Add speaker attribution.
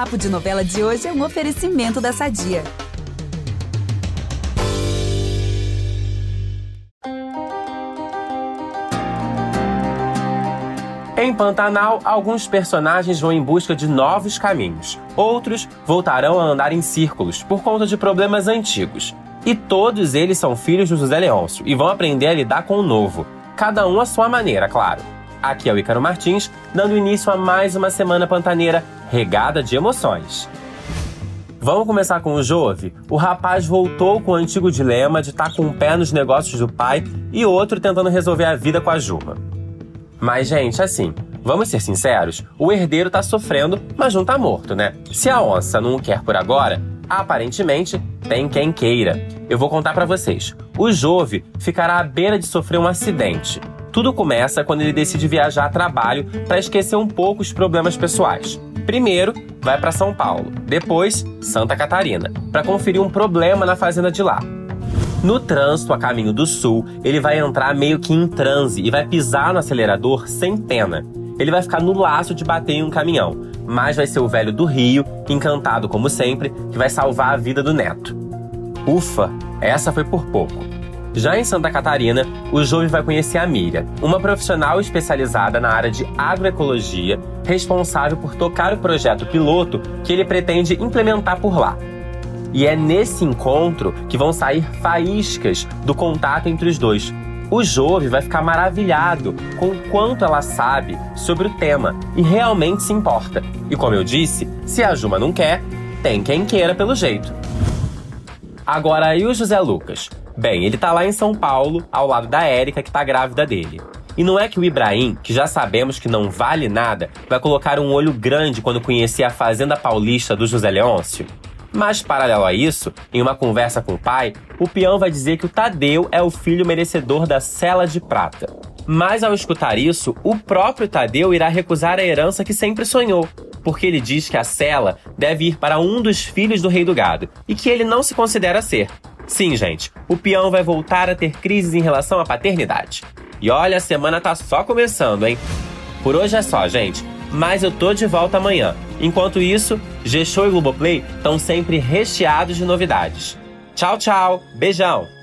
Speaker 1: Papo de Novela de hoje é um oferecimento da Sadia.
Speaker 2: Em Pantanal, alguns personagens vão em busca de novos caminhos. Outros voltarão a andar em círculos por conta de problemas antigos. E todos eles são filhos de José Leôncio e vão aprender a lidar com o novo. Cada um à sua maneira, claro. Aqui é o Ícaro Martins, dando início a mais uma semana pantaneira regada de emoções. Vamos começar com o Jove? O rapaz voltou com o antigo dilema de estar tá com um pé nos negócios do pai e outro tentando resolver a vida com a Juma. Mas, gente, assim, vamos ser sinceros, o herdeiro tá sofrendo, mas não tá morto, né? Se a onça não o quer por agora, aparentemente tem quem queira. Eu vou contar para vocês. O Jove ficará à beira de sofrer um acidente. Tudo começa quando ele decide viajar a trabalho para esquecer um pouco os problemas pessoais. Primeiro, vai para São Paulo, depois Santa Catarina, para conferir um problema na fazenda de lá. No trânsito a caminho do sul, ele vai entrar meio que em transe e vai pisar no acelerador sem pena. Ele vai ficar no laço de bater em um caminhão, mas vai ser o velho do Rio, encantado como sempre, que vai salvar a vida do neto. Ufa, essa foi por pouco. Já em Santa Catarina, o jovem vai conhecer a Miriam, uma profissional especializada na área de agroecologia, responsável por tocar o projeto piloto que ele pretende implementar por lá. E é nesse encontro que vão sair faíscas do contato entre os dois. O Jove vai ficar maravilhado com o quanto ela sabe sobre o tema e realmente se importa. E como eu disse, se a Juma não quer, tem quem queira pelo jeito. Agora aí o José Lucas. Bem, ele tá lá em São Paulo, ao lado da Érica, que tá grávida dele. E não é que o Ibrahim, que já sabemos que não vale nada, vai colocar um olho grande quando conhecer a fazenda paulista do José Leôncio? Mas, paralelo a isso, em uma conversa com o pai, o peão vai dizer que o Tadeu é o filho merecedor da cela de prata. Mas ao escutar isso, o próprio Tadeu irá recusar a herança que sempre sonhou, porque ele diz que a cela deve ir para um dos filhos do rei do gado e que ele não se considera ser. Sim, gente, o peão vai voltar a ter crises em relação à paternidade. E olha, a semana tá só começando, hein? Por hoje é só, gente mas eu tô de volta amanhã. Enquanto isso, G-Show e Globoplay estão sempre recheados de novidades. Tchau, tchau. Beijão.